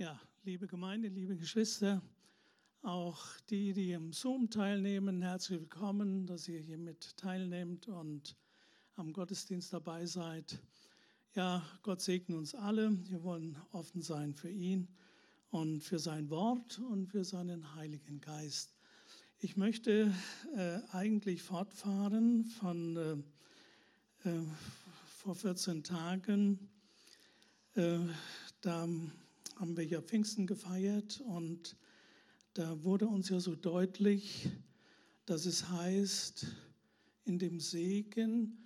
Ja, liebe Gemeinde, liebe Geschwister, auch die, die im Zoom teilnehmen, herzlich willkommen, dass ihr hier mit teilnehmt und am Gottesdienst dabei seid. Ja, Gott segne uns alle. Wir wollen offen sein für ihn und für sein Wort und für seinen Heiligen Geist. Ich möchte äh, eigentlich fortfahren von äh, äh, vor 14 Tagen. Äh, da haben wir ja Pfingsten gefeiert und da wurde uns ja so deutlich, dass es heißt, in dem Segen,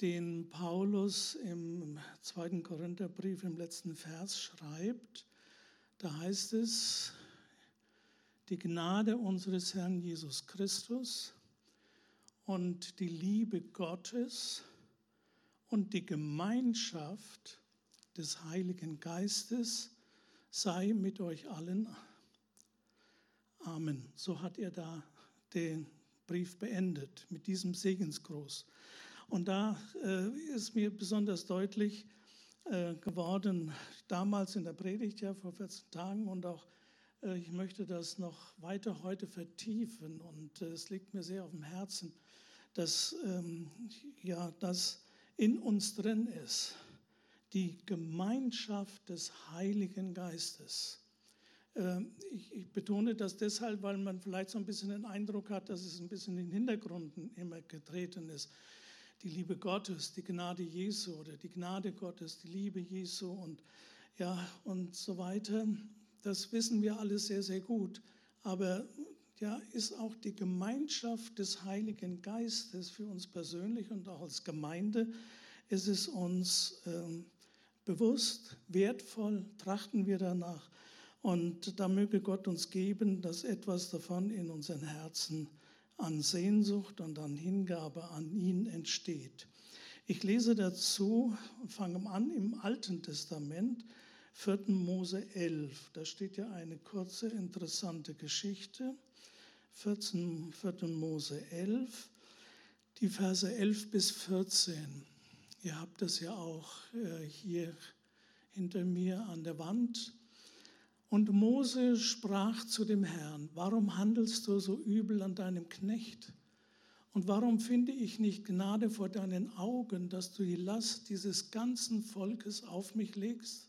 den Paulus im zweiten Korintherbrief im letzten Vers schreibt, da heißt es, die Gnade unseres Herrn Jesus Christus und die Liebe Gottes und die Gemeinschaft des Heiligen Geistes sei mit euch allen. Amen. So hat er da den Brief beendet mit diesem Segensgruß. Und da äh, ist mir besonders deutlich äh, geworden, damals in der Predigt, ja vor 14 Tagen und auch äh, ich möchte das noch weiter heute vertiefen und äh, es liegt mir sehr auf dem Herzen, dass ähm, ja das in uns drin ist die Gemeinschaft des Heiligen Geistes. Ähm, ich, betone das deshalb, weil man vielleicht so ein bisschen den Eindruck hat, dass es ein bisschen in den Hintergrund immer getreten ist. Die Liebe Gottes, die Gnade Jesu oder die Gnade Gottes, die Liebe Jesu und ja und so weiter. Das wissen wir alles sehr, sehr gut. Aber ja, ist auch die Gemeinschaft des Heiligen Geistes für uns persönlich und auch als Gemeinde ist es uns ähm, bewusst, wertvoll, trachten wir danach. Und da möge Gott uns geben, dass etwas davon in unseren Herzen an Sehnsucht und an Hingabe an ihn entsteht. Ich lese dazu, fange an im Alten Testament, 4. Mose 11. Da steht ja eine kurze, interessante Geschichte. 14, 4. Mose 11, die Verse 11 bis 14. Ihr habt das ja auch äh, hier hinter mir an der Wand. Und Mose sprach zu dem Herrn, warum handelst du so übel an deinem Knecht? Und warum finde ich nicht Gnade vor deinen Augen, dass du die Last dieses ganzen Volkes auf mich legst?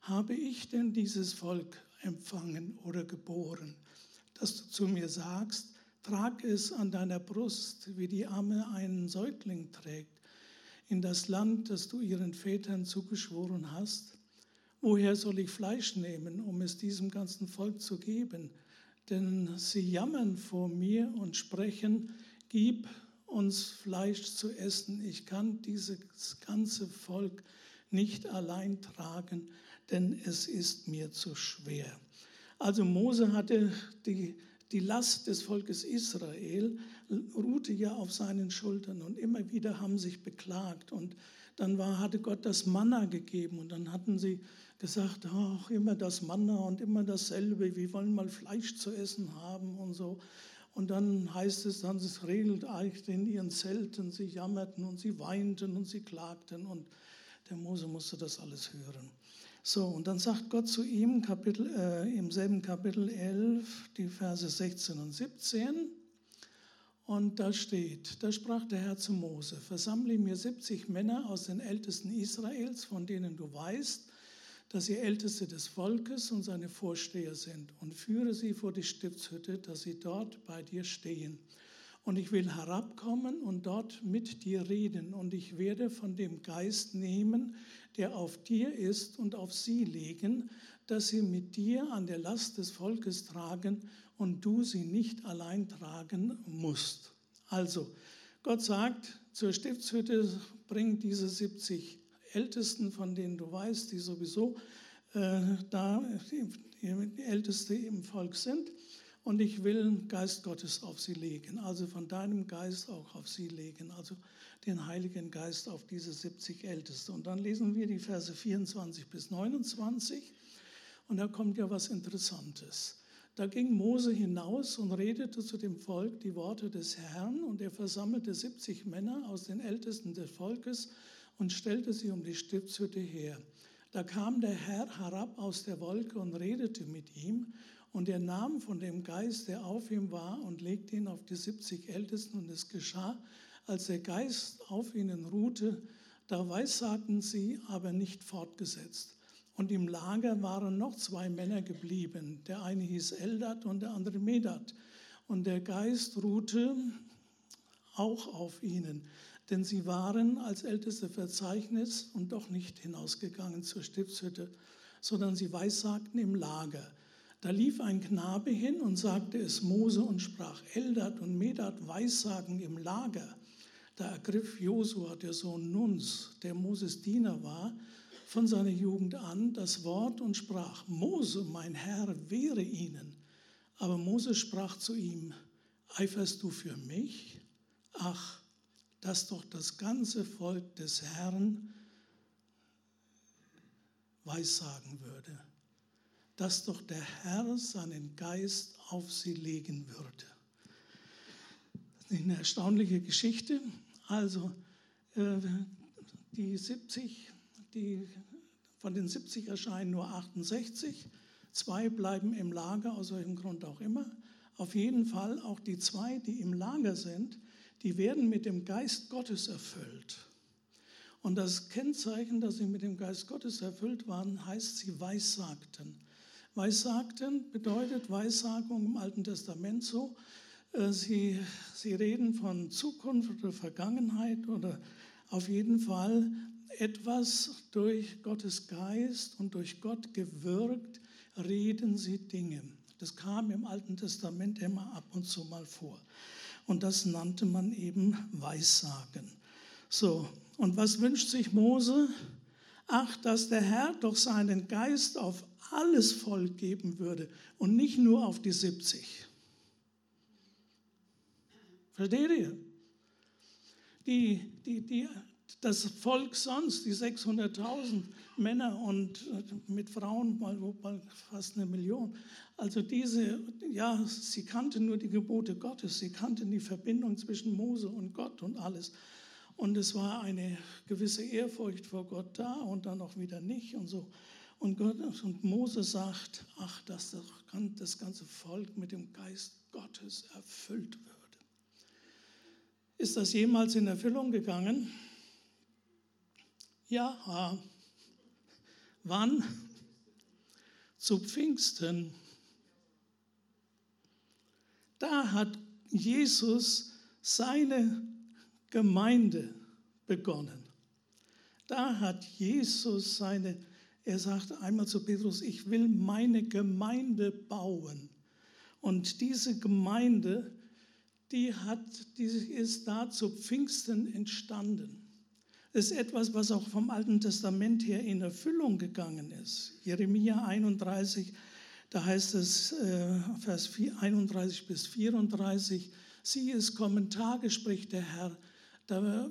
Habe ich denn dieses Volk empfangen oder geboren, dass du zu mir sagst, trag es an deiner Brust, wie die Amme einen Säugling trägt? In das Land, das du ihren Vätern zugeschworen hast? Woher soll ich Fleisch nehmen, um es diesem ganzen Volk zu geben? Denn sie jammern vor mir und sprechen, gib uns Fleisch zu essen. Ich kann dieses ganze Volk nicht allein tragen, denn es ist mir zu schwer. Also Mose hatte die die Last des Volkes Israel ruhte ja auf seinen Schultern und immer wieder haben sich beklagt. Und dann war, hatte Gott das Manna gegeben und dann hatten sie gesagt, ach, immer das Manna und immer dasselbe, wir wollen mal Fleisch zu essen haben und so. Und dann heißt es, dann es regelt eigentlich in ihren Zelten, sie jammerten und sie weinten und sie klagten und der Mose musste das alles hören. So, und dann sagt Gott zu ihm Kapitel, äh, im selben Kapitel 11, die Verse 16 und 17. Und da steht, da sprach der Herr zu Mose, versammle mir 70 Männer aus den Ältesten Israels, von denen du weißt, dass sie Älteste des Volkes und seine Vorsteher sind, und führe sie vor die Stiftshütte, dass sie dort bei dir stehen. Und ich will herabkommen und dort mit dir reden. Und ich werde von dem Geist nehmen, der auf dir ist, und auf sie legen, dass sie mit dir an der Last des Volkes tragen und du sie nicht allein tragen musst. Also, Gott sagt, zur Stiftshütte bring diese 70 Ältesten, von denen du weißt, die sowieso äh, da die Älteste im Volk sind und ich will Geist Gottes auf sie legen, also von deinem Geist auch auf sie legen, also den Heiligen Geist auf diese 70 Älteste. Und dann lesen wir die Verse 24 bis 29 und da kommt ja was Interessantes. Da ging Mose hinaus und redete zu dem Volk die Worte des Herrn und er versammelte 70 Männer aus den Ältesten des Volkes und stellte sie um die Stiftshütte her. Da kam der Herr herab aus der Wolke und redete mit ihm. Und er nahm von dem Geist, der auf ihm war, und legte ihn auf die 70 Ältesten. Und es geschah, als der Geist auf ihnen ruhte, da weissagten sie, aber nicht fortgesetzt. Und im Lager waren noch zwei Männer geblieben. Der eine hieß Eldat und der andere Medat. Und der Geist ruhte auch auf ihnen, denn sie waren als älteste Verzeichnis und doch nicht hinausgegangen zur Stiftshütte, sondern sie weissagten im Lager. Da lief ein Knabe hin und sagte es Mose und sprach, Eldat und Medat weissagen im Lager. Da ergriff Josua, der Sohn Nuns, der Moses Diener war, von seiner Jugend an das Wort und sprach, Mose, mein Herr, wehre ihnen. Aber Mose sprach zu ihm, eiferst du für mich? Ach, dass doch das ganze Volk des Herrn weissagen würde, dass doch der Herr seinen Geist auf sie legen würde. Das ist eine erstaunliche Geschichte. Also äh, die 70, die, von den 70 erscheinen nur 68, zwei bleiben im Lager, aus welchem Grund auch immer. Auf jeden Fall auch die zwei, die im Lager sind, die werden mit dem Geist Gottes erfüllt. Und das Kennzeichen, dass sie mit dem Geist Gottes erfüllt waren, heißt, sie weissagten. Weissagten bedeutet Weissagung im Alten Testament so, äh, sie, sie reden von Zukunft oder Vergangenheit oder auf jeden Fall etwas durch Gottes Geist und durch Gott gewirkt, reden sie Dinge. Das kam im Alten Testament immer ab und zu mal vor. Und das nannte man eben Weissagen. So, und was wünscht sich Mose? Ach, dass der Herr doch seinen Geist auf alles Volk geben würde und nicht nur auf die 70. Versteht ihr? Die, die, die, das Volk sonst, die 600.000 Männer und äh, mit Frauen mal, mal fast eine Million, also diese, ja, sie kannten nur die Gebote Gottes, sie kannten die Verbindung zwischen Mose und Gott und alles. Und es war eine gewisse Ehrfurcht vor Gott da und dann auch wieder nicht und so. Und, Gott, und Mose sagt, ach, dass das ganze Volk mit dem Geist Gottes erfüllt wird. Ist das jemals in Erfüllung gegangen? Ja. Wann? Zu Pfingsten. Da hat Jesus seine Gemeinde begonnen. Da hat Jesus seine, er sagt einmal zu Petrus, ich will meine Gemeinde bauen. Und diese Gemeinde die, hat, die ist da zu Pfingsten entstanden. Das ist etwas, was auch vom Alten Testament her in Erfüllung gegangen ist. Jeremia 31, da heißt es, äh, Vers 31 bis 34, sieh es kommen Tage, spricht der Herr, da,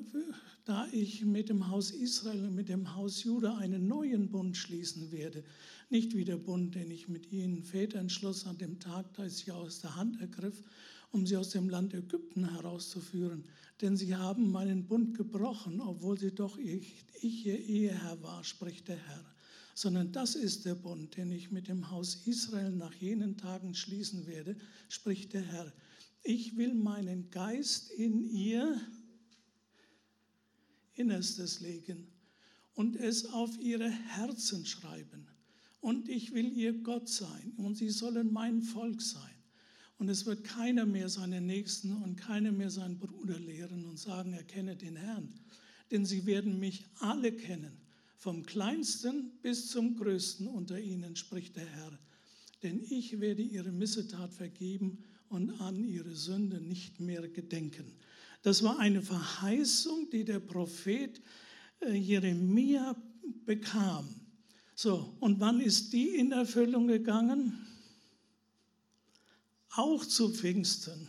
da ich mit dem Haus Israel und mit dem Haus Juda einen neuen Bund schließen werde. Nicht wie der Bund, den ich mit ihnen Vätern schloss an dem Tag, da ich sie aus der Hand ergriff um sie aus dem Land Ägypten herauszuführen. Denn sie haben meinen Bund gebrochen, obwohl sie doch ich, ich ihr Eheherr war, spricht der Herr. Sondern das ist der Bund, den ich mit dem Haus Israel nach jenen Tagen schließen werde, spricht der Herr. Ich will meinen Geist in ihr Innerstes legen und es auf ihre Herzen schreiben. Und ich will ihr Gott sein und sie sollen mein Volk sein. Und es wird keiner mehr seinen Nächsten und keiner mehr seinen Bruder lehren und sagen, erkenne den Herrn. Denn sie werden mich alle kennen, vom kleinsten bis zum größten unter ihnen, spricht der Herr. Denn ich werde ihre Missetat vergeben und an ihre Sünde nicht mehr gedenken. Das war eine Verheißung, die der Prophet äh, Jeremia bekam. So, und wann ist die in Erfüllung gegangen? auch zu Pfingsten.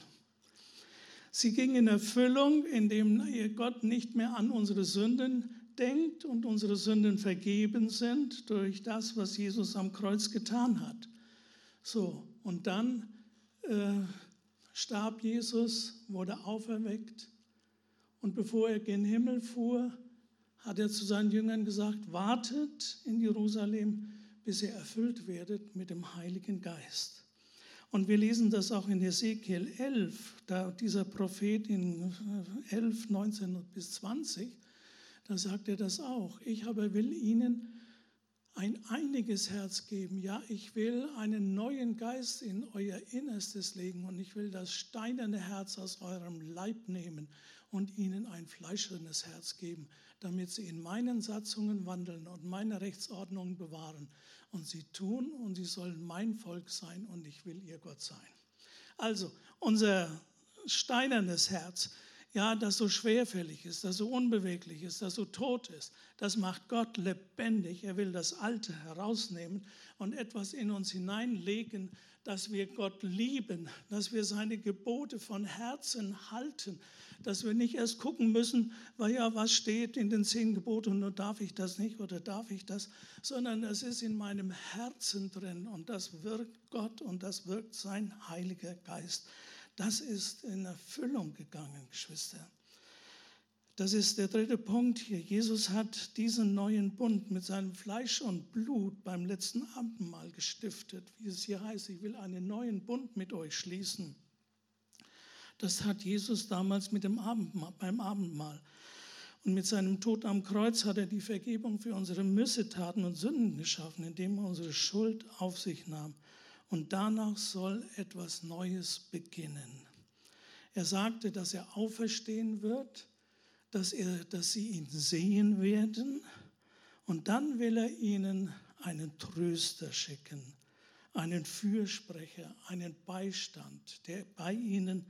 Sie ging in Erfüllung, indem Gott nicht mehr an unsere Sünden denkt und unsere Sünden vergeben sind durch das, was Jesus am Kreuz getan hat. So, und dann äh, starb Jesus, wurde auferweckt und bevor er gen Himmel fuhr, hat er zu seinen Jüngern gesagt, wartet in Jerusalem, bis ihr erfüllt werdet mit dem Heiligen Geist. Und wir lesen das auch in Ezekiel 11, da dieser Prophet in 11, 19 bis 20, da sagt er das auch. Ich aber will ihnen ein einiges Herz geben. Ja, ich will einen neuen Geist in euer Innerstes legen und ich will das steinerne Herz aus eurem Leib nehmen und ihnen ein fleischernes Herz geben, damit sie in meinen Satzungen wandeln und meine Rechtsordnungen bewahren. Und sie tun und sie sollen mein Volk sein und ich will ihr Gott sein. Also unser steinernes Herz, ja, das so schwerfällig ist, das so unbeweglich ist, das so tot ist, das macht Gott lebendig. Er will das Alte herausnehmen und etwas in uns hineinlegen, dass wir Gott lieben, dass wir seine Gebote von Herzen halten, dass wir nicht erst gucken müssen, weil ja, was steht in den zehn Geboten und darf ich das nicht oder darf ich das, sondern es ist in meinem Herzen drin und das wirkt Gott und das wirkt sein Heiliger Geist. Das ist in Erfüllung gegangen, Geschwister. Das ist der dritte Punkt hier. Jesus hat diesen neuen Bund mit seinem Fleisch und Blut beim letzten Abendmahl gestiftet. Wie es hier heißt, ich will einen neuen Bund mit euch schließen. Das hat Jesus damals mit dem Abendmahl, beim Abendmahl. Und mit seinem Tod am Kreuz hat er die Vergebung für unsere Missetaten und Sünden geschaffen, indem er unsere Schuld auf sich nahm. Und danach soll etwas Neues beginnen. Er sagte, dass er auferstehen wird dass, er, dass sie ihn sehen werden und dann will er ihnen einen Tröster schicken, einen Fürsprecher, einen Beistand, der bei ihnen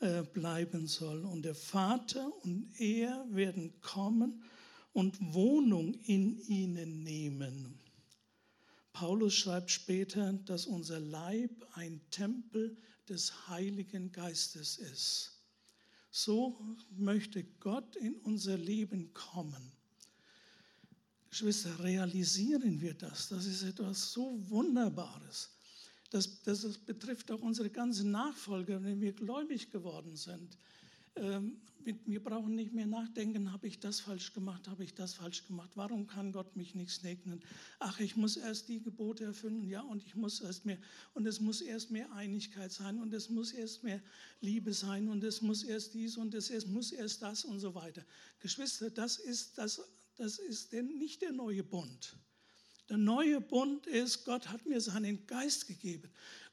äh, bleiben soll. Und der Vater und er werden kommen und Wohnung in ihnen nehmen. Paulus schreibt später, dass unser Leib ein Tempel des Heiligen Geistes ist. So möchte Gott in unser Leben kommen. Geschwister, realisieren wir das. Das ist etwas so Wunderbares. Das, das betrifft auch unsere ganzen Nachfolger, wenn wir gläubig geworden sind. Ähm, wir brauchen nicht mehr nachdenken, habe ich das falsch gemacht, habe ich das falsch gemacht, warum kann Gott mich nicht segnen? Ach, ich muss erst die Gebote erfüllen, ja, und ich muss erst mehr, und es muss erst mehr Einigkeit sein, und es muss erst mehr Liebe sein, und es muss erst dies, und es muss erst das, und so weiter. Geschwister, das ist, das, das ist denn nicht der neue Bund. Der neue Bund ist, Gott hat mir seinen Geist gegeben.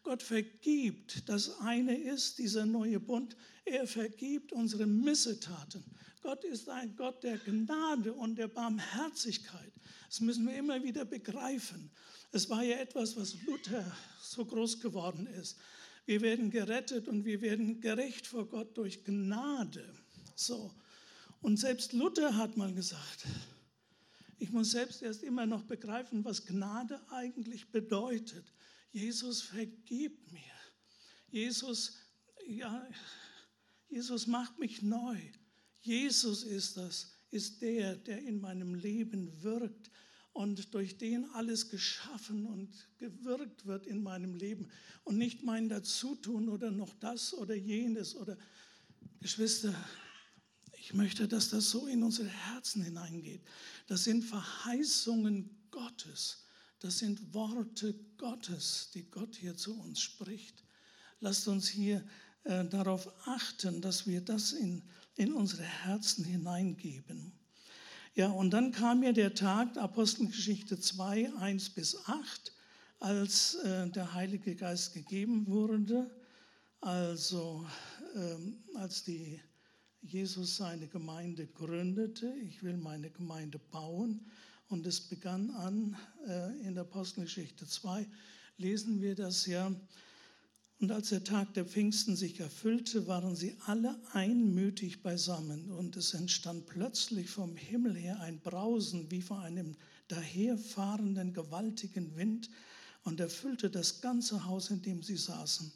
Gott vergibt. Das eine ist dieser neue Bund. Er vergibt unsere Missetaten. Gott ist ein Gott der Gnade und der Barmherzigkeit. Das müssen wir immer wieder begreifen. Es war ja etwas, was Luther so groß geworden ist. Wir werden gerettet und wir werden gerecht vor Gott durch Gnade. So. Und selbst Luther hat mal gesagt, ich muss selbst erst immer noch begreifen, was Gnade eigentlich bedeutet. Jesus vergibt mir. Jesus, ja, Jesus macht mich neu. Jesus ist das, ist der, der in meinem Leben wirkt und durch den alles geschaffen und gewirkt wird in meinem Leben und nicht mein Dazutun oder noch das oder jenes oder Geschwister, ich möchte, dass das so in unsere Herzen hineingeht. Das sind Verheißungen Gottes. Das sind Worte Gottes, die Gott hier zu uns spricht. Lasst uns hier äh, darauf achten, dass wir das in, in unsere Herzen hineingeben. Ja, und dann kam mir der Tag, Apostelgeschichte 2, 1 bis 8, als äh, der Heilige Geist gegeben wurde, also ähm, als die Jesus seine Gemeinde gründete. Ich will meine Gemeinde bauen. Und es begann an äh, in der Apostelgeschichte 2, lesen wir das ja. Und als der Tag der Pfingsten sich erfüllte, waren sie alle einmütig beisammen. Und es entstand plötzlich vom Himmel her ein Brausen wie von einem daherfahrenden gewaltigen Wind und erfüllte das ganze Haus, in dem sie saßen.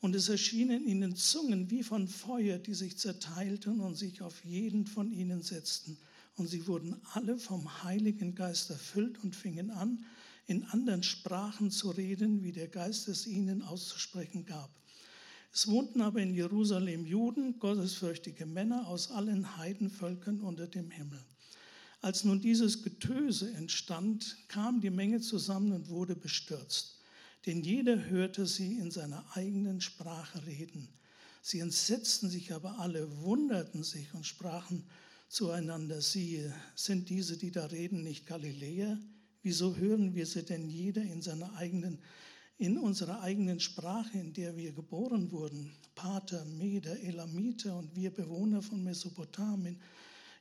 Und es erschienen ihnen Zungen wie von Feuer, die sich zerteilten und sich auf jeden von ihnen setzten. Und sie wurden alle vom Heiligen Geist erfüllt und fingen an, in anderen Sprachen zu reden, wie der Geist es ihnen auszusprechen gab. Es wohnten aber in Jerusalem Juden, gottesfürchtige Männer aus allen Heidenvölkern unter dem Himmel. Als nun dieses Getöse entstand, kam die Menge zusammen und wurde bestürzt. Denn jeder hörte sie in seiner eigenen Sprache reden. Sie entsetzten sich aber alle, wunderten sich und sprachen zueinander, siehe, sind diese, die da reden, nicht Galiläer? Wieso hören wir sie denn jeder in seiner eigenen, in unserer eigenen Sprache, in der wir geboren wurden? Pater, Meder, Elamiter und wir Bewohner von Mesopotamien,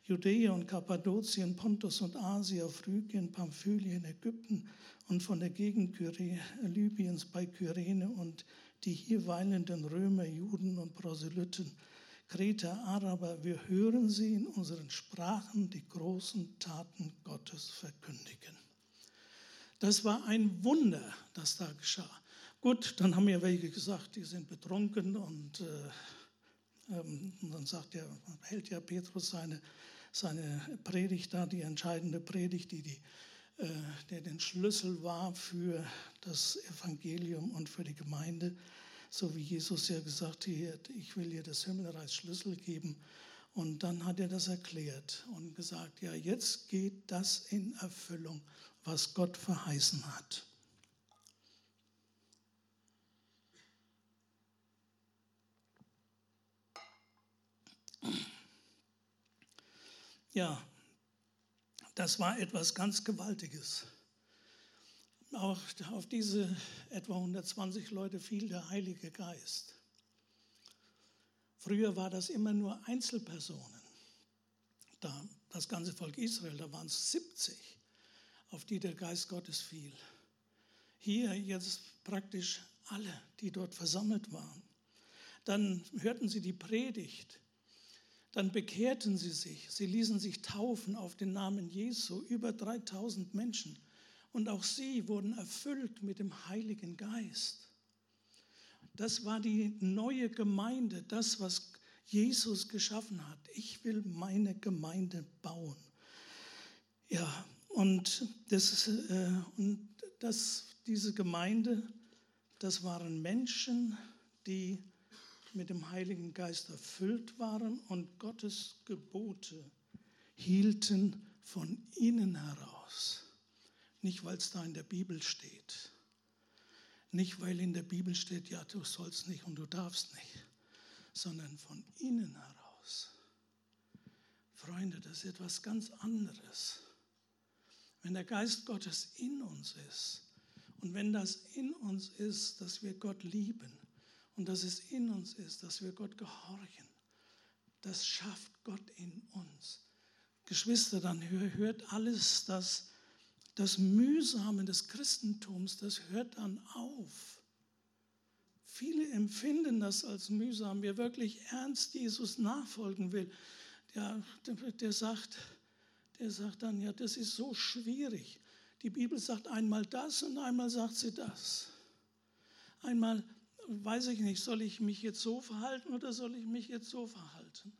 Judäa und Kappadokien, Pontus und Asia, Phrygien, Pamphylien, Ägypten und von der Gegend Libyens bei Kyrene und die hier weilenden Römer, Juden und Proselyten, Kreter, Araber, wir hören sie in unseren Sprachen die großen Taten Gottes verkündigen. Das war ein Wunder, das da geschah. Gut, dann haben ja welche gesagt, die sind betrunken und, äh, ähm, und dann sagt ja, hält ja Petrus seine, seine Predigt da, die entscheidende Predigt, die, die, äh, der den Schlüssel war für das Evangelium und für die Gemeinde. So wie Jesus ja gesagt hat, ich will dir das Himmelreich Schlüssel geben. Und dann hat er das erklärt und gesagt, ja, jetzt geht das in Erfüllung, was Gott verheißen hat. Ja, das war etwas ganz Gewaltiges. Auch auf diese etwa 120 Leute fiel der Heilige Geist. Früher war das immer nur Einzelpersonen. Da, das ganze Volk Israel, da waren es 70 auf die der Geist Gottes fiel. Hier jetzt praktisch alle, die dort versammelt waren. Dann hörten sie die Predigt, dann bekehrten sie sich, sie ließen sich taufen auf den Namen Jesu, über 3000 Menschen. Und auch sie wurden erfüllt mit dem Heiligen Geist. Das war die neue Gemeinde, das, was Jesus geschaffen hat. Ich will meine Gemeinde bauen. Ja, und, das, äh, und das, diese Gemeinde, das waren Menschen, die mit dem Heiligen Geist erfüllt waren und Gottes Gebote hielten von innen heraus. Nicht, weil es da in der Bibel steht. Nicht, weil in der Bibel steht, ja, du sollst nicht und du darfst nicht, sondern von innen heraus. Freunde, das ist etwas ganz anderes. Wenn der Geist Gottes in uns ist und wenn das in uns ist, dass wir Gott lieben und dass es in uns ist, dass wir Gott gehorchen, das schafft Gott in uns. Geschwister, dann hört alles das, das Mühsame des Christentums, das hört dann auf. Viele empfinden das als mühsam. Wer wirklich ernst Jesus nachfolgen will, der, der, sagt, der sagt dann, ja, das ist so schwierig. Die Bibel sagt einmal das und einmal sagt sie das. Einmal weiß ich nicht, soll ich mich jetzt so verhalten oder soll ich mich jetzt so verhalten?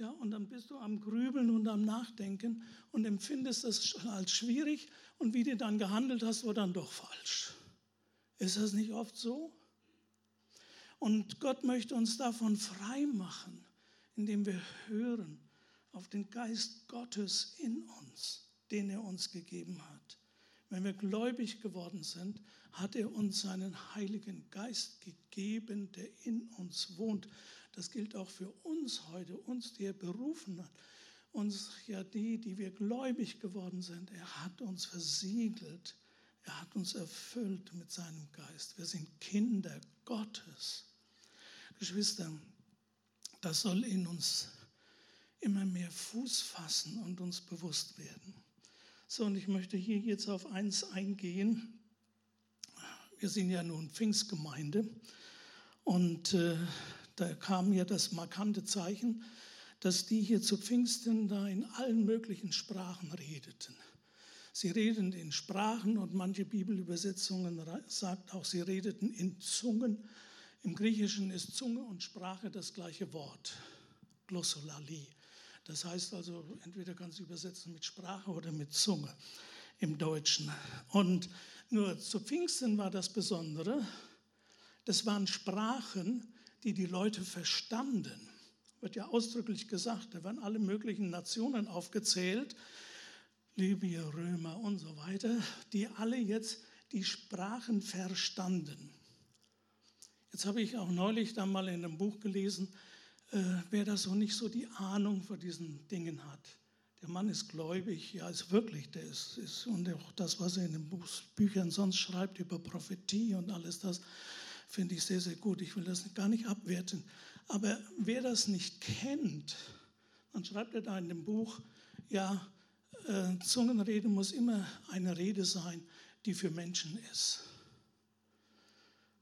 Ja, und dann bist du am Grübeln und am Nachdenken und empfindest das als schwierig und wie du dann gehandelt hast, war dann doch falsch. Ist das nicht oft so? Und Gott möchte uns davon frei machen, indem wir hören auf den Geist Gottes in uns, den er uns gegeben hat. Wenn wir gläubig geworden sind, hat er uns seinen Heiligen Geist gegeben, der in uns wohnt. Das gilt auch für uns heute, uns, die er berufen hat. Uns, ja die, die wir gläubig geworden sind. Er hat uns versiegelt. Er hat uns erfüllt mit seinem Geist. Wir sind Kinder Gottes. Geschwister, das soll in uns immer mehr Fuß fassen und uns bewusst werden. So, und ich möchte hier jetzt auf eins eingehen. Wir sind ja nun Pfingstgemeinde und äh, da kam ja das markante Zeichen, dass die hier zu Pfingsten da in allen möglichen Sprachen redeten. Sie redeten in Sprachen und manche Bibelübersetzungen sagt auch, sie redeten in Zungen. Im Griechischen ist Zunge und Sprache das gleiche Wort, Glossolali. Das heißt also, entweder kannst du übersetzen mit Sprache oder mit Zunge im Deutschen. Und nur zu Pfingsten war das Besondere, das waren Sprachen, die die Leute verstanden. Wird ja ausdrücklich gesagt, da werden alle möglichen Nationen aufgezählt. Libyer, Römer und so weiter, die alle jetzt die Sprachen verstanden. Jetzt habe ich auch neulich dann mal in einem Buch gelesen, äh, wer da so nicht so die Ahnung vor diesen Dingen hat. Der Mann ist gläubig, ja, ist wirklich, der ist, ist und auch das, was er in den Büchern sonst schreibt über Prophetie und alles das, finde ich sehr, sehr gut. Ich will das gar nicht abwerten. Aber wer das nicht kennt, dann schreibt er da in dem Buch, ja, äh, Zungenrede muss immer eine Rede sein, die für Menschen ist.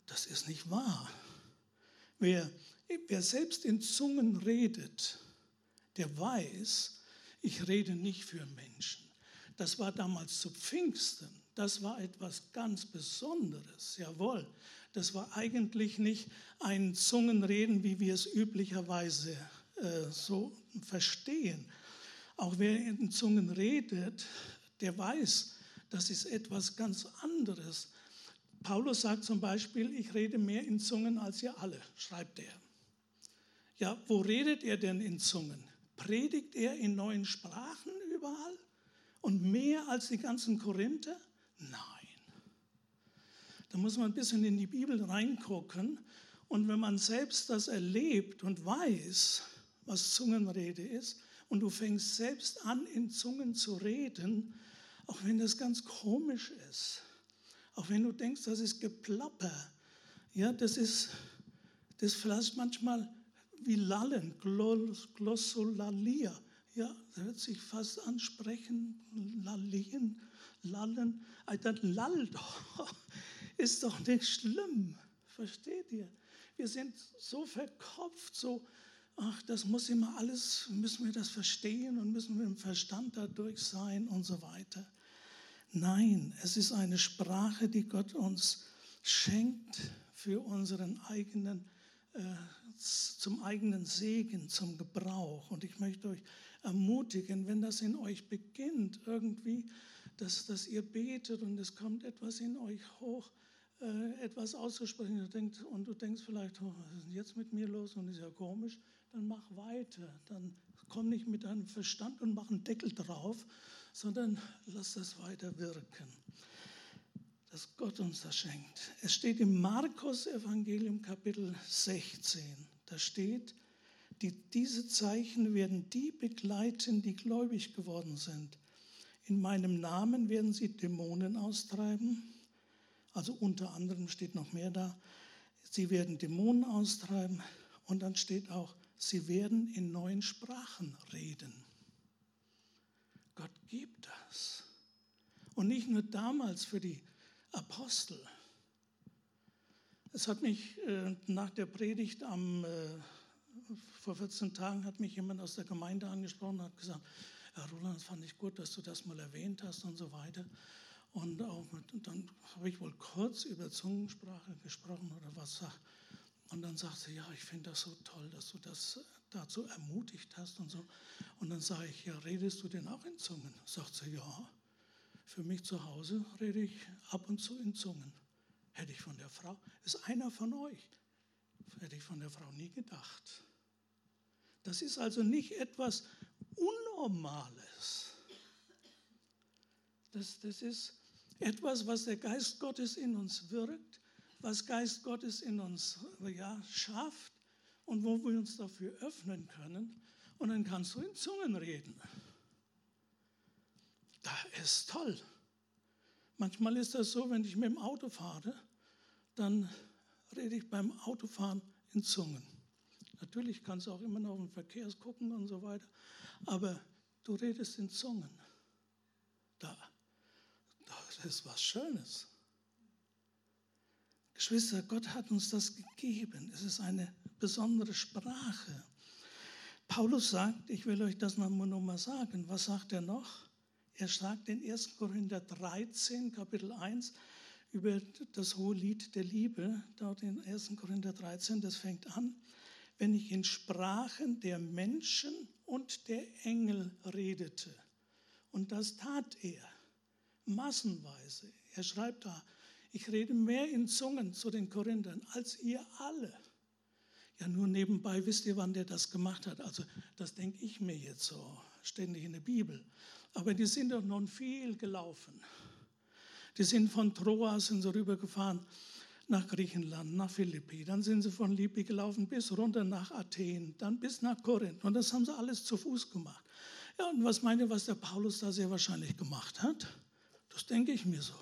Das ist nicht wahr. Wer, wer selbst in Zungen redet, der weiß, ich rede nicht für Menschen. Das war damals zu Pfingsten. Das war etwas ganz Besonderes. Jawohl, das war eigentlich nicht ein Zungenreden, wie wir es üblicherweise äh, so verstehen. Auch wer in Zungen redet, der weiß, das ist etwas ganz anderes. Paulus sagt zum Beispiel, ich rede mehr in Zungen als ihr alle, schreibt er. Ja, wo redet er denn in Zungen? Predigt er in neuen Sprachen überall und mehr als die ganzen Korinther? Nein. Da muss man ein bisschen in die Bibel reingucken. Und wenn man selbst das erlebt und weiß, was Zungenrede ist, und du fängst selbst an, in Zungen zu reden, auch wenn das ganz komisch ist, auch wenn du denkst, das ist Geplapper, ja, das ist, das vielleicht manchmal wie Lallen, Glossolalia, ja, das hört sich fast ansprechen, Lallien, Lallen, Alter, lall doch, ist doch nicht schlimm, versteht ihr? Wir sind so verkopft, so, ach, das muss immer alles, müssen wir das verstehen und müssen wir im Verstand dadurch sein und so weiter. Nein, es ist eine Sprache, die Gott uns schenkt für unseren eigenen, äh, zum eigenen Segen, zum Gebrauch. Und ich möchte euch ermutigen, wenn das in euch beginnt, irgendwie, dass, dass ihr betet und es kommt etwas in euch hoch, äh, etwas auszusprechen du, denkst, und du denkst vielleicht, oh, was ist denn jetzt mit mir los und ist ja komisch, dann mach weiter. Dann komm nicht mit deinem Verstand und mach einen Deckel drauf, sondern lass das weiter wirken, dass Gott uns das schenkt. Es steht im Markus Evangelium Kapitel 16, da steht, die, diese Zeichen werden die begleiten, die gläubig geworden sind. In meinem Namen werden sie Dämonen austreiben. Also unter anderem steht noch mehr da. Sie werden Dämonen austreiben. Und dann steht auch, sie werden in neuen Sprachen reden. Gott gibt das. Und nicht nur damals für die Apostel. Es hat mich äh, nach der Predigt am, äh, vor 14 Tagen hat mich jemand aus der Gemeinde angesprochen und hat gesagt, Herr Roland, das fand ich gut, dass du das mal erwähnt hast und so weiter. Und, auch, und dann habe ich wohl kurz über Zungensprache gesprochen oder was. Und dann sagte sie, ja, ich finde das so toll, dass du das dazu ermutigt hast und so. Und dann sage ich, ja, redest du denn auch in Zungen? Sagt sie, ja, für mich zu Hause rede ich ab und zu in Zungen. Hätte ich von der Frau, ist einer von euch, hätte ich von der Frau nie gedacht. Das ist also nicht etwas Unnormales. Das, das ist etwas, was der Geist Gottes in uns wirkt, was Geist Gottes in uns ja, schafft und wo wir uns dafür öffnen können. Und dann kannst du in Zungen reden. Das ist toll. Manchmal ist das so, wenn ich mit dem Auto fahre, dann rede ich beim Autofahren in Zungen. Natürlich kannst du auch immer noch den Verkehr gucken und so weiter, aber du redest in Zungen. Ist was Schönes. Geschwister, Gott hat uns das gegeben. Es ist eine besondere Sprache. Paulus sagt, ich will euch das noch mal sagen, was sagt er noch? Er sagt in 1. Korinther 13, Kapitel 1, über das hohe Lied der Liebe, dort in 1. Korinther 13, das fängt an, wenn ich in Sprachen der Menschen und der Engel redete. Und das tat er massenweise. Er schreibt da, ich rede mehr in Zungen zu den Korinthern als ihr alle. Ja, nur nebenbei wisst ihr, wann der das gemacht hat. Also das denke ich mir jetzt so nicht in der Bibel. Aber die sind doch nun viel gelaufen. Die sind von Troas sind sie rübergefahren nach Griechenland, nach Philippi. Dann sind sie von Libyen gelaufen bis runter nach Athen, dann bis nach Korinth. Und das haben sie alles zu Fuß gemacht. Ja, und was meint ihr, was der Paulus da sehr wahrscheinlich gemacht hat? Das denke ich mir so.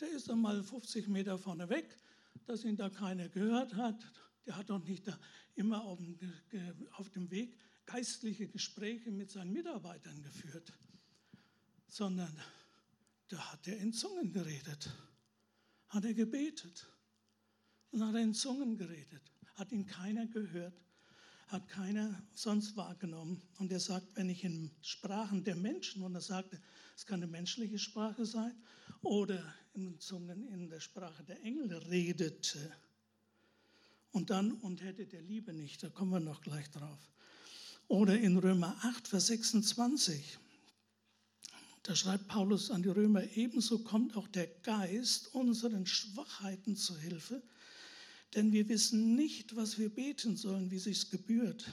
Der ist dann mal 50 Meter vorne weg, dass ihn da keiner gehört hat. Der hat doch nicht da immer auf dem, auf dem Weg geistliche Gespräche mit seinen Mitarbeitern geführt, sondern da hat er in Zungen geredet, hat er gebetet und hat er in Zungen geredet, hat ihn keiner gehört, hat keiner sonst wahrgenommen. Und er sagt, wenn ich in Sprachen der Menschen, und er sagte, es kann eine menschliche Sprache sein, oder in Zungen in der Sprache der Engel redete, und dann und hätte der Liebe nicht, da kommen wir noch gleich drauf. Oder in Römer 8, Vers 26, da schreibt Paulus an die Römer, ebenso kommt auch der Geist unseren Schwachheiten zu Hilfe, denn wir wissen nicht, was wir beten sollen, wie sich's gebührt.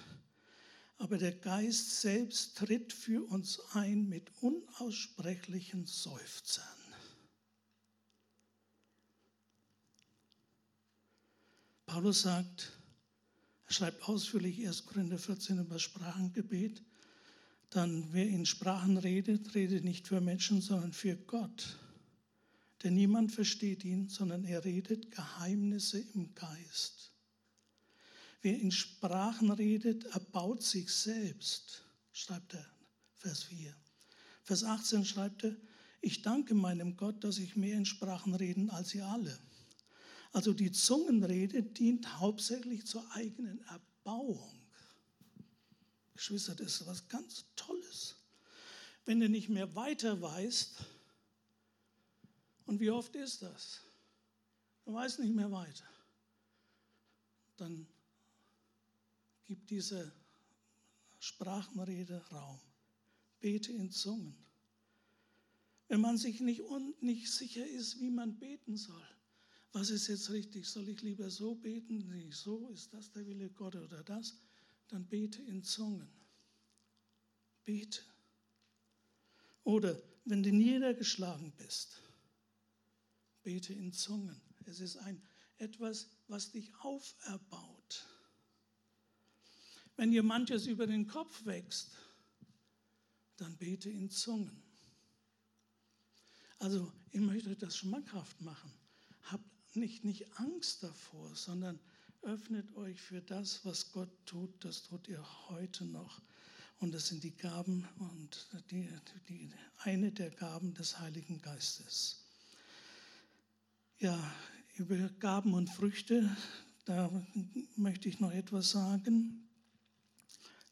Aber der Geist selbst tritt für uns ein mit unaussprechlichen Seufzern. Paulus sagt, er schreibt ausführlich 1. Korinther 14 über Sprachengebet, dann wer in Sprachen redet, redet nicht für Menschen, sondern für Gott. Denn niemand versteht ihn, sondern er redet Geheimnisse im Geist. Wer in Sprachen redet, erbaut sich selbst, schreibt er, Vers 4. Vers 18 schreibt er, ich danke meinem Gott, dass ich mehr in Sprachen reden als ihr alle. Also die Zungenrede dient hauptsächlich zur eigenen Erbauung. Geschwister, das ist was ganz Tolles. Wenn du nicht mehr weiter weißt, und wie oft ist das? Du weißt nicht mehr weiter. Dann gibt diese Sprachenrede Raum. Bete in Zungen. Wenn man sich nicht, nicht sicher ist, wie man beten soll, was ist jetzt richtig? Soll ich lieber so beten? Nicht so, ist das der Wille Gott oder das? Dann bete in Zungen. Bete. Oder wenn du niedergeschlagen bist, bete in Zungen. Es ist ein etwas, was dich auferbaut. Wenn dir manches über den Kopf wächst, dann bete in Zungen. Also, ich möchte das schmackhaft machen. Habt nicht, nicht Angst davor, sondern öffnet euch für das, was Gott tut. Das tut ihr heute noch. Und das sind die Gaben und die, die, eine der Gaben des Heiligen Geistes. Ja, über Gaben und Früchte, da möchte ich noch etwas sagen.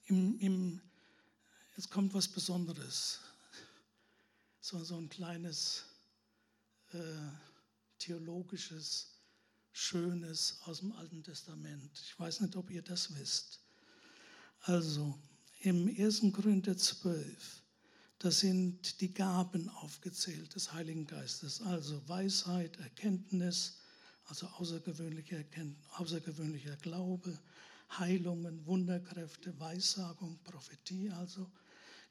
Im, im, jetzt kommt was Besonderes. So, so ein kleines äh, theologisches, Schönes aus dem Alten Testament. Ich weiß nicht, ob ihr das wisst. Also, im 1. Korinther 12, da sind die Gaben aufgezählt des Heiligen Geistes, also Weisheit, Erkenntnis, also außergewöhnlicher, außergewöhnlicher Glaube, Heilungen, Wunderkräfte, Weissagung, Prophetie, also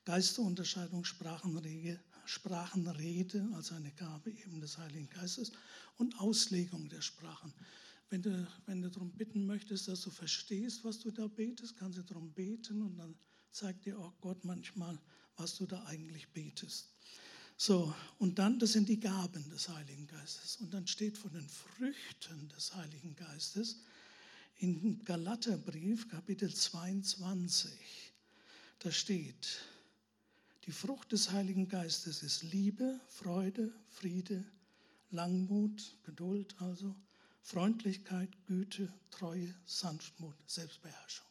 Geisterunterscheidung, Sprachenrede, Sprachenrede, also eine Gabe eben des Heiligen Geistes, und Auslegung der Sprachen. Wenn du, wenn du darum bitten möchtest, dass du verstehst, was du da betest, kannst du darum beten und dann zeigt dir auch Gott manchmal, was du da eigentlich betest. So, und dann, das sind die Gaben des Heiligen Geistes. Und dann steht von den Früchten des Heiligen Geistes in Galaterbrief, Kapitel 22, da steht, die Frucht des Heiligen Geistes ist Liebe, Freude, Friede, Langmut, Geduld also, Freundlichkeit, Güte, Treue, Sanftmut, Selbstbeherrschung.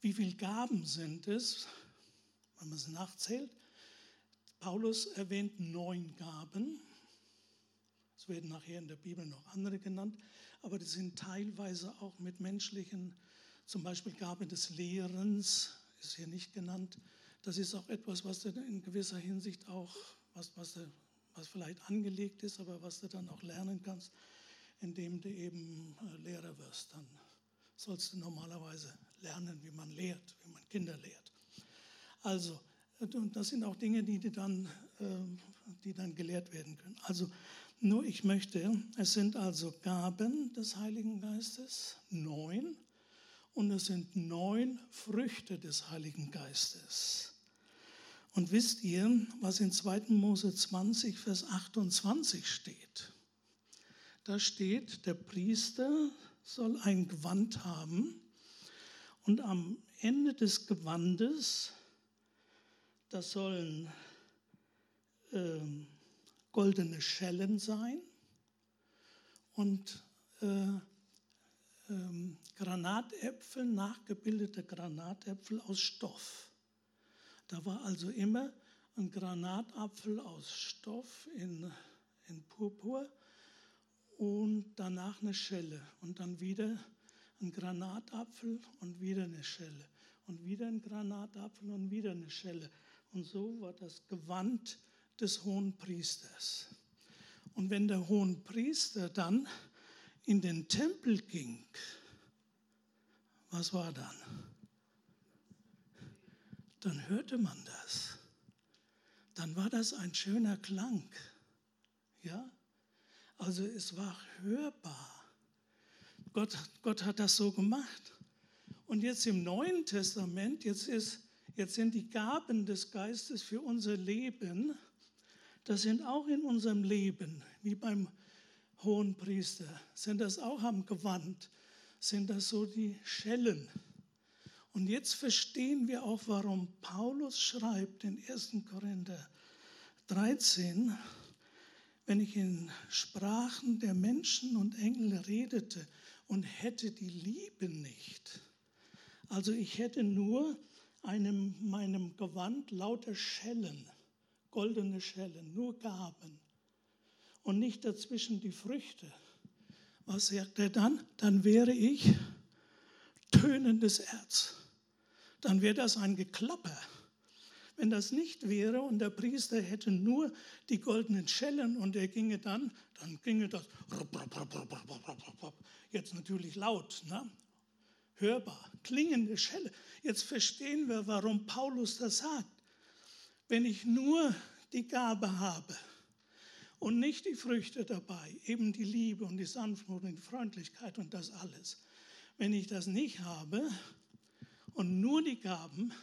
Wie viele Gaben sind es, wenn man es nachzählt? Paulus erwähnt neun Gaben. Es werden nachher in der Bibel noch andere genannt, aber die sind teilweise auch mit menschlichen, zum Beispiel Gabe des Lehrens, ist hier nicht genannt, das ist auch etwas, was in gewisser Hinsicht auch, was, was, was vielleicht angelegt ist, aber was du dann auch lernen kannst, indem du eben äh, Lehrer wirst. Dann sollst du normalerweise lernen, wie man lehrt, wie man Kinder lehrt. Also, das sind auch Dinge, die dann, die dann gelehrt werden können. Also, nur ich möchte, es sind also Gaben des Heiligen Geistes, neun, und es sind neun Früchte des Heiligen Geistes. Und wisst ihr, was in 2. Mose 20, Vers 28 steht? Da steht, der Priester soll ein Gewand haben und am Ende des Gewandes, das sollen äh, goldene Schellen sein und äh, ähm, Granatäpfel, nachgebildete Granatäpfel aus Stoff. Da war also immer ein Granatapfel aus Stoff in, in Purpur und danach eine Schelle und dann wieder ein Granatapfel und wieder eine Schelle und wieder ein Granatapfel und wieder eine Schelle. Und so war das Gewand des hohen Priesters. Und wenn der hohen Priester dann in den Tempel ging, was war dann? Dann hörte man das. Dann war das ein schöner Klang. Ja? Also es war hörbar. Gott, Gott hat das so gemacht. Und jetzt im Neuen Testament, jetzt, ist, jetzt sind die Gaben des Geistes für unser Leben, das sind auch in unserem Leben, wie beim hohen Priester, sind das auch am Gewand, sind das so die Schellen. Und jetzt verstehen wir auch, warum Paulus schreibt in 1. Korinther 13, wenn ich in Sprachen der Menschen und Engel redete und hätte die Liebe nicht. Also ich hätte nur einem, meinem Gewand lauter Schellen, goldene Schellen, nur Gaben und nicht dazwischen die Früchte. Was sagt er dann? Dann wäre ich tönendes Erz. Dann wäre das ein Geklapper. Wenn das nicht wäre und der Priester hätte nur die goldenen Schellen und er ginge dann, dann ginge das jetzt natürlich laut, ne? hörbar, klingende Schelle. Jetzt verstehen wir, warum Paulus das sagt. Wenn ich nur die Gabe habe, und nicht die Früchte dabei, eben die Liebe und die Sanftmut und die Freundlichkeit und das alles. Wenn ich das nicht habe und nur die Gaben,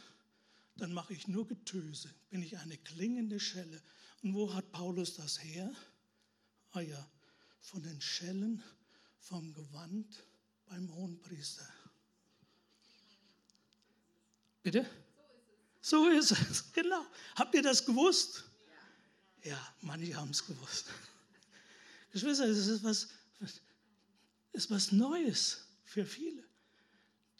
dann mache ich nur Getöse, bin ich eine klingende Schelle. Und wo hat Paulus das her? Ah ja, von den Schellen vom Gewand beim Hohenpriester. Bitte? So ist es, genau. Habt ihr das gewusst? Ja, manche haben es gewusst. Geschwister, es ist was, ist was Neues für viele.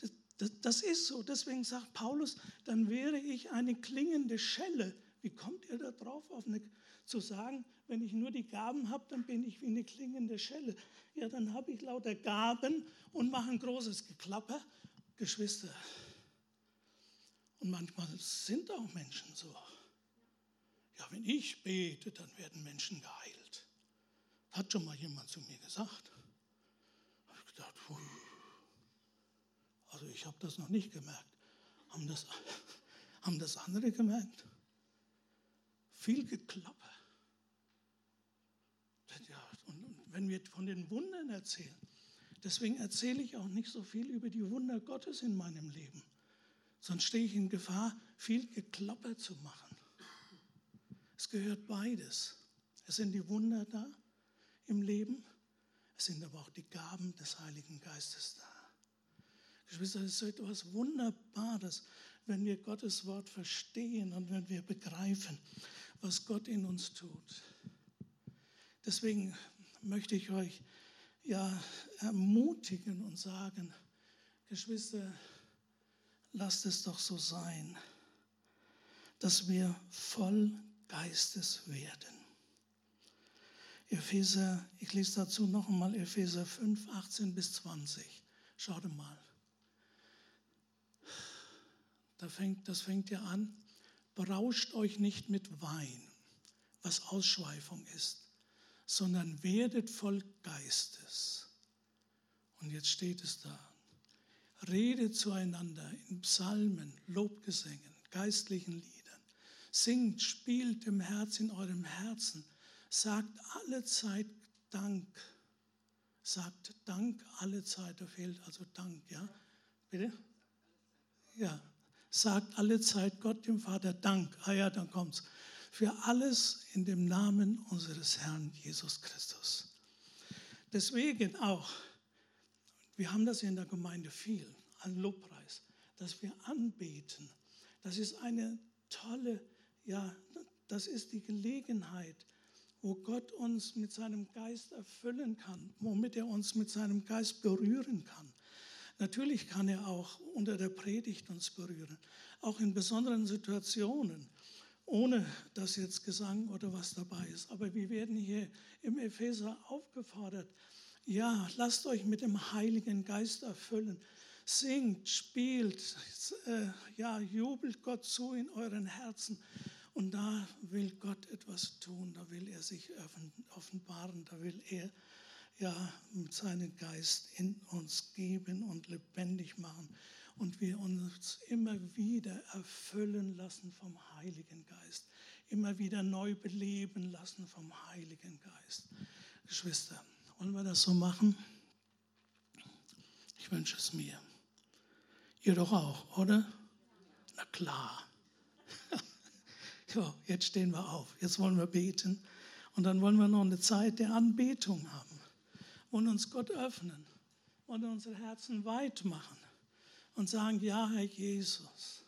Das, das, das, ist so. Deswegen sagt Paulus, dann wäre ich eine klingende Schelle. Wie kommt ihr da drauf, auf eine, zu sagen, wenn ich nur die Gaben habe, dann bin ich wie eine klingende Schelle? Ja, dann habe ich lauter Gaben und mache ein großes Geklapper. Geschwister. Und manchmal sind auch Menschen so. Ja, wenn ich bete, dann werden Menschen geheilt. Hat schon mal jemand zu mir gesagt. Habe ich gedacht, hui. Also ich habe das noch nicht gemerkt. Haben das, haben das andere gemerkt? Viel Geklapper. Ja, und wenn wir von den Wundern erzählen, deswegen erzähle ich auch nicht so viel über die Wunder Gottes in meinem Leben. Sonst stehe ich in Gefahr, viel Geklapper zu machen. Es gehört beides. Es sind die Wunder da im Leben, es sind aber auch die Gaben des Heiligen Geistes da. Geschwister, es ist etwas Wunderbares, wenn wir Gottes Wort verstehen und wenn wir begreifen, was Gott in uns tut. Deswegen möchte ich euch ja ermutigen und sagen, Geschwister, lasst es doch so sein, dass wir voll Geistes werden. Epheser, ich lese dazu noch einmal Epheser 5, 18 bis 20. Schaut mal. Da fängt, das fängt ja an. Berauscht euch nicht mit Wein, was Ausschweifung ist, sondern werdet voll Geistes. Und jetzt steht es da. Redet zueinander in Psalmen, Lobgesängen, geistlichen Liedern. Singt, spielt im Herz in eurem Herzen. Sagt alle Zeit Dank. Sagt Dank alle Zeit. Da fehlt also Dank, ja? Bitte? Ja. Sagt alle Zeit Gott dem Vater Dank. Ah ja, dann kommt's. Für alles in dem Namen unseres Herrn Jesus Christus. Deswegen auch, wir haben das in der Gemeinde viel, ein Lobpreis, dass wir anbeten. Das ist eine tolle, ja, das ist die Gelegenheit, wo Gott uns mit seinem Geist erfüllen kann, womit er uns mit seinem Geist berühren kann. Natürlich kann er auch unter der Predigt uns berühren, auch in besonderen Situationen, ohne dass jetzt Gesang oder was dabei ist. Aber wir werden hier im Epheser aufgefordert, ja, lasst euch mit dem Heiligen Geist erfüllen. Singt, spielt, äh, ja, jubelt Gott zu in euren Herzen. Und da will Gott etwas tun, da will er sich offenbaren, da will er ja mit seinem Geist in uns geben und lebendig machen und wir uns immer wieder erfüllen lassen vom Heiligen Geist, immer wieder neu beleben lassen vom Heiligen Geist. Geschwister, wollen wir das so machen? Ich wünsche es mir. Ihr doch auch, oder? Na klar. so, jetzt stehen wir auf. Jetzt wollen wir beten. Und dann wollen wir noch eine Zeit der Anbetung haben. Und uns Gott öffnen und unsere Herzen weit machen und sagen, ja, Herr Jesus,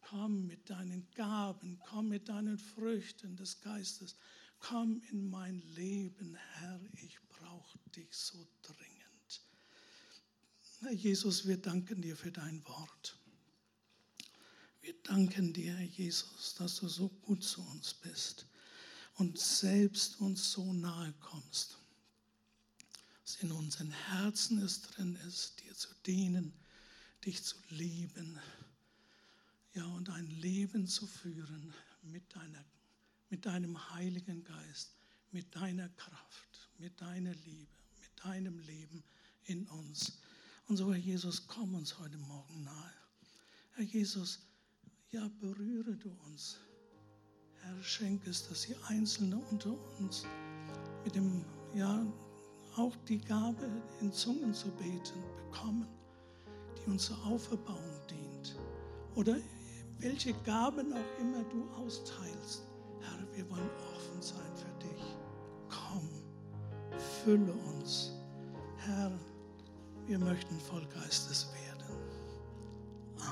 komm mit deinen Gaben, komm mit deinen Früchten des Geistes, komm in mein Leben, Herr, ich brauche dich so dringend. Herr Jesus, wir danken dir für dein Wort. Wir danken dir, Herr Jesus, dass du so gut zu uns bist und selbst uns so nahe kommst. Dass in unseren Herzen es drin ist, dir zu dienen, dich zu lieben, ja, und ein Leben zu führen mit, deiner, mit deinem Heiligen Geist, mit deiner Kraft, mit deiner Liebe, mit deinem Leben in uns. Und so, Herr Jesus, komm uns heute Morgen nahe. Herr Jesus, ja, berühre du uns. Herr, schenk es, dass die Einzelne unter uns mit dem, ja, auch die Gabe, in Zungen zu beten, bekommen die uns zur Auferbauung dient. Oder welche Gaben auch immer du austeilst. Herr, wir wollen offen sein für dich. Komm, fülle uns. Herr, wir möchten voll Geistes werden.